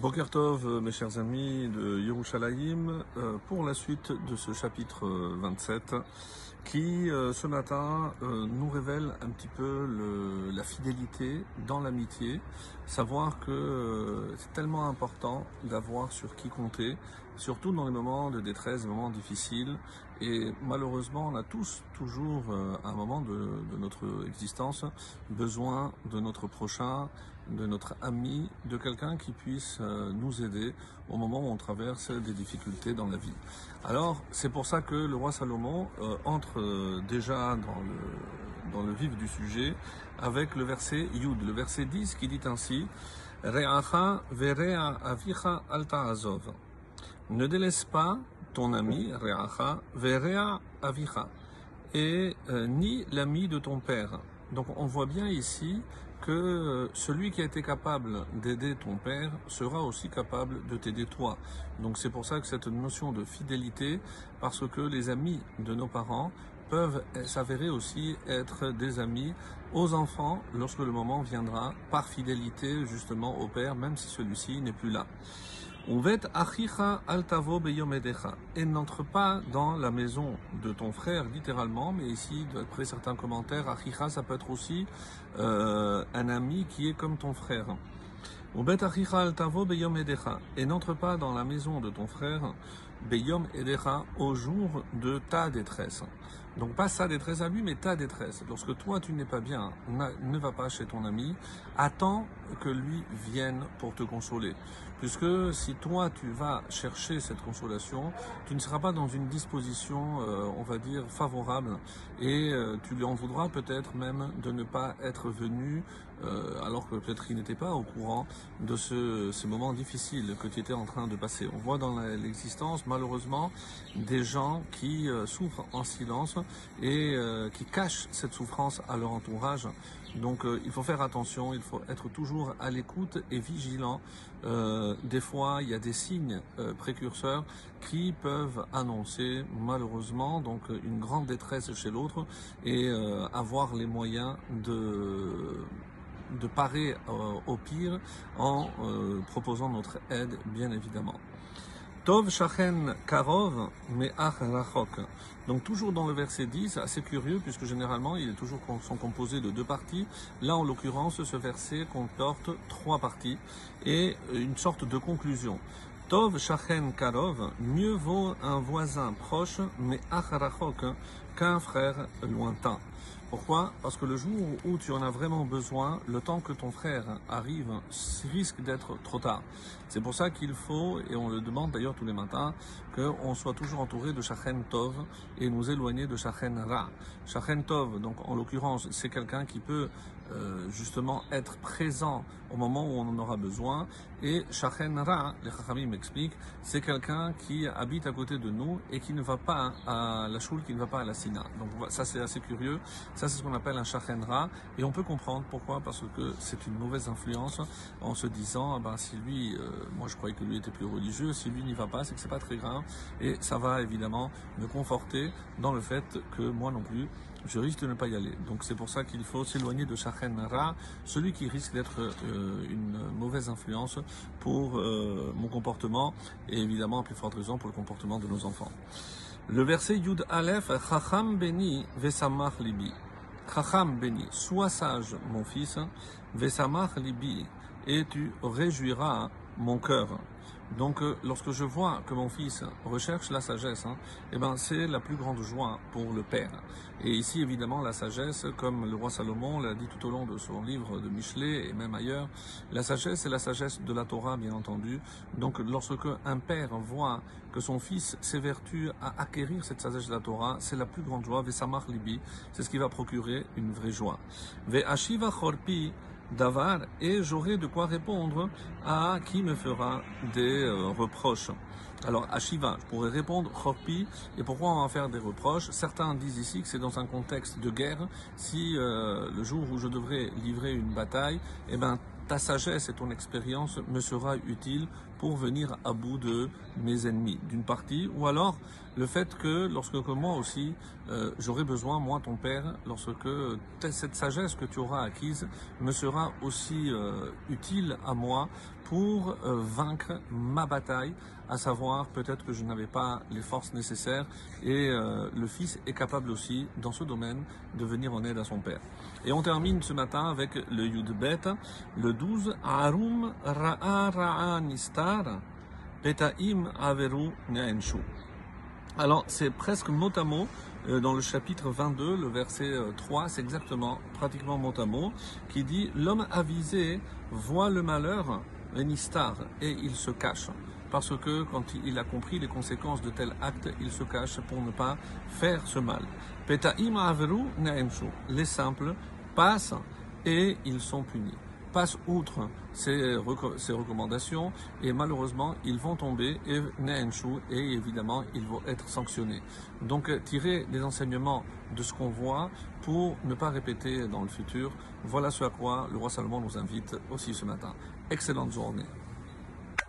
Boker Tov, euh, mes chers amis de Yerushalayim, euh, pour la suite de ce chapitre euh, 27, qui euh, ce matin euh, nous révèle un petit peu le- la fidélité dans l'amitié, savoir que euh, c'est tellement important d'avoir sur qui compter, surtout dans les moments de détresse, des moments difficiles, et malheureusement on a tous toujours euh, à un moment de, de notre existence besoin de notre prochain, de notre ami, de quelqu'un qui puisse euh, nous aider au moment où on traverse des difficultés dans la vie. Alors, c'est pour ça que le roi Salomon euh, entre euh, déjà dans le, vif du sujet avec le verset Yud, le verset 10 qui dit ainsi avicha. Ne délaisse pas ton ami, Re'acha, verea avicha, et euh, ni l'ami de ton père. Donc on voit bien ici que euh, celui qui a été capable d'aider ton père sera aussi capable de t'aider toi. Donc c'est pour ça que cette notion de fidélité, parce que les amis de nos parents peuvent s'avérer aussi être des amis aux enfants lorsque le moment viendra, par fidélité justement au père, même si celui-ci n'est plus là. Et n'entre pas dans la maison de ton frère, littéralement, mais ici, d'après certains commentaires, achicha, ça peut être aussi euh, un ami qui est comme ton frère. Et n'entre pas dans la maison de ton frère, beyom au jour de ta détresse. Donc pas sa détresse à lui, mais ta détresse. Lorsque toi tu n'es pas bien, ne va pas chez ton ami, attends que lui vienne pour te consoler. Puisque si toi tu vas chercher cette consolation, tu ne seras pas dans une disposition, euh, on va dire, favorable, et euh, tu lui en voudras peut-être même de ne pas être venu, euh, alors que peut-être il n'était pas au courant de ce, ces moments difficiles que tu étais en train de passer. On voit dans l'existence malheureusement des gens qui euh, souffrent en silence et euh, qui cachent cette souffrance à leur entourage. Donc euh, il faut faire attention, il faut être toujours à l'écoute et vigilant. Euh, des fois, il y a des signes précurseurs qui peuvent annoncer malheureusement donc une grande détresse chez l'autre et avoir les moyens de de parer au pire en proposant notre aide, bien évidemment. Tov shachen karov me'ach rachok. Donc toujours dans le verset 10, assez curieux puisque généralement il est toujours com- sont composés de deux parties. Là en l'occurrence ce verset comporte trois parties et une sorte de conclusion. Tov shachen karov, mieux vaut un voisin proche mais rachok qu'un frère lointain. Pourquoi? Parce que le jour où tu en as vraiment besoin, le temps que ton frère arrive risque d'être trop tard. C'est pour ça qu'il faut, et on le demande d'ailleurs tous les matins, qu'on soit toujours entouré de Shachen Tov et nous éloigner de Shachen Ra. Shachen Tov, donc en l'occurrence, c'est quelqu'un qui peut euh, justement être présent au moment où on en aura besoin. Et Shachen Ra, les Chachamim m'expliquent, c'est quelqu'un qui habite à côté de nous et qui ne va pas à la choule, qui ne va pas à la sina. Donc ça c'est assez curieux. C'est ce qu'on appelle un Shachen Ra. Et on peut comprendre pourquoi, parce que c'est une mauvaise influence en se disant, ah ben, si lui, euh, moi je croyais que lui était plus religieux, si lui n'y va pas, c'est que c'est pas très grave. Et ça va évidemment me conforter dans le fait que moi non plus, je risque de ne pas y aller. Donc c'est pour ça qu'il faut s'éloigner de Shachen Ra, celui qui risque d'être euh, une mauvaise influence pour euh, mon comportement et évidemment à plus forte raison pour le comportement de nos enfants. Le verset Yud Aleph, Chacham Beni Vesamach Libi. Chacham Beni, sois sage mon fils, Vesamach Libi, et tu réjouiras mon cœur. Donc, euh, lorsque je vois que mon fils recherche la sagesse, hein, eh ben, c'est la plus grande joie pour le père. Et ici, évidemment, la sagesse, comme le roi Salomon l'a dit tout au long de son livre de Michelet et même ailleurs, la sagesse, c'est la sagesse de la Torah, bien entendu. Donc, lorsque un père voit que son fils s'évertue à acquérir cette sagesse de la Torah, c'est la plus grande joie. Vesamach libi, c'est ce qui va procurer une vraie joie. Ve'ashiva chorpi, Davar et j'aurai de quoi répondre à qui me fera des euh, reproches. Alors, à Shiva, je pourrais répondre Chorpi, et pourquoi on va faire des reproches? Certains disent ici que c'est dans un contexte de guerre. Si euh, le jour où je devrais livrer une bataille, eh ben, ta sagesse et ton expérience me sera utile pour venir à bout de mes ennemis, d'une partie, ou alors le fait que lorsque que moi aussi euh, j'aurai besoin, moi ton père, lorsque cette sagesse que tu auras acquise me sera aussi euh, utile à moi pour euh, vaincre ma bataille, à savoir peut-être que je n'avais pas les forces nécessaires et le fils est capable aussi dans ce domaine de venir en aide à son père. Et on termine ce matin avec le Yud Bet, le 12, Arum Ra'a Ra'a Averu Ne'enshu. Alors c'est presque mot à mot euh, dans le chapitre 22, le verset 3, c'est exactement, pratiquement mot à mot, qui dit L'homme avisé voit le malheur Nistar, et il se cache. Parce que quand il a compris les conséquences de tel acte, il se cache pour ne pas faire ce mal. Peta'im averu Les simples passent et ils sont punis. Passent outre ces, recommandations et malheureusement ils vont tomber et et évidemment ils vont être sanctionnés. Donc tirer des enseignements de ce qu'on voit pour ne pas répéter dans le futur. Voilà ce à quoi le roi Salomon nous invite aussi ce matin. Excellente journée.